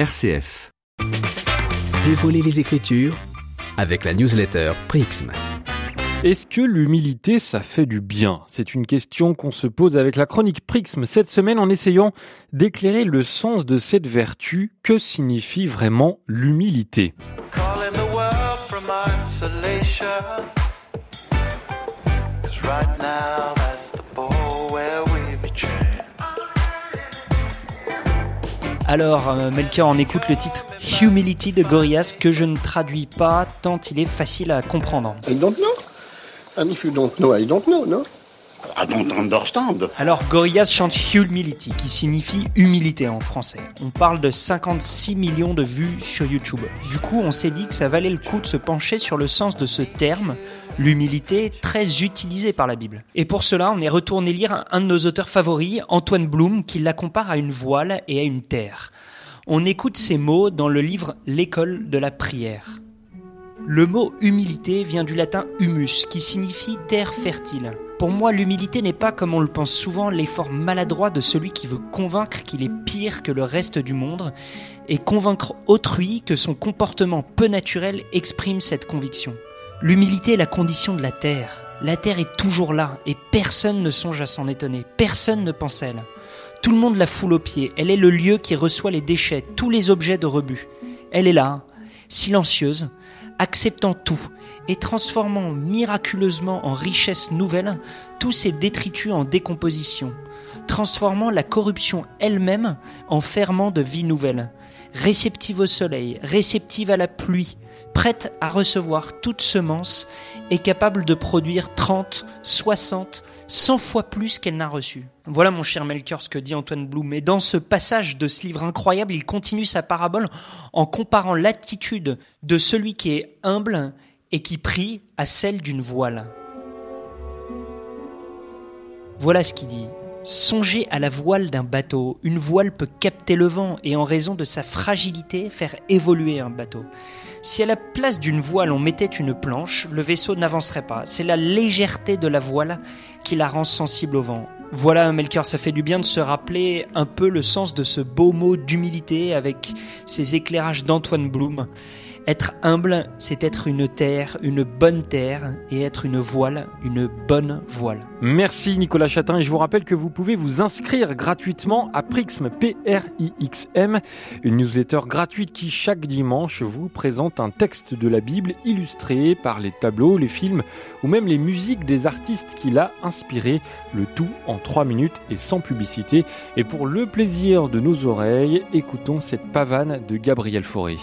RCF. Dévoiler les Écritures avec la newsletter Prixm. Est-ce que l'humilité, ça fait du bien? C'est une question qu'on se pose avec la chronique Prixm cette semaine en essayant d'éclairer le sens de cette vertu. Que signifie vraiment l'humilité? Alors, euh, Melchior, on écoute le titre Humility de Gorillaz que je ne traduis pas tant il est facile à comprendre. I don't know. And if you don't know, I don't know, no? I don't understand. Alors, Gorillaz chante Humility qui signifie humilité en français. On parle de 56 millions de vues sur YouTube. Du coup, on s'est dit que ça valait le coup de se pencher sur le sens de ce terme, l'humilité, très utilisé par la Bible. Et pour cela, on est retourné lire un- de nos auteurs favoris, Antoine Bloom, qui la compare à une voile et à une terre. On écoute ces mots dans le livre L'école de la prière. Le mot humilité vient du latin humus, qui signifie terre fertile. Pour moi, l'humilité n'est pas, comme on le pense souvent, l'effort maladroit de celui qui veut convaincre qu'il est pire que le reste du monde, et convaincre autrui que son comportement peu naturel exprime cette conviction. L'humilité est la condition de la terre. La terre est toujours là, et personne ne songe à s'en étonner, personne ne pense à elle. Tout le monde la foule aux pieds, elle est le lieu qui reçoit les déchets, tous les objets de rebut. Elle est là, silencieuse, acceptant tout et transformant miraculeusement en richesse nouvelle tous ces détritus en décomposition, transformant la corruption elle-même en ferment de vie nouvelle, réceptive au soleil, réceptive à la pluie, prête à recevoir toute semence et capable de produire 30, 60, 100 fois plus qu'elle n'a reçu. Voilà mon cher Melchior ce que dit Antoine Blum. Et dans ce passage de ce livre incroyable, il continue sa parabole en comparant l'attitude de celui qui est humble et qui prie à celle d'une voile. Voilà ce qu'il dit. Songez à la voile d'un bateau. Une voile peut capter le vent et en raison de sa fragilité faire évoluer un bateau. Si à la place d'une voile on mettait une planche, le vaisseau n'avancerait pas. C'est la légèreté de la voile qui la rend sensible au vent. Voilà, Melchior, ça fait du bien de se rappeler un peu le sens de ce beau mot d'humilité avec ces éclairages d'Antoine Bloom. Être humble, c'est être une terre, une bonne terre, et être une voile, une bonne voile. Merci Nicolas Chatin et je vous rappelle que vous pouvez vous inscrire gratuitement à Prixm, P-R-I-X-M, une newsletter gratuite qui chaque dimanche vous présente un texte de la Bible illustré par les tableaux, les films ou même les musiques des artistes qui l'a inspiré, le tout en 3 minutes et sans publicité. Et pour le plaisir de nos oreilles, écoutons cette pavane de Gabriel Fauré.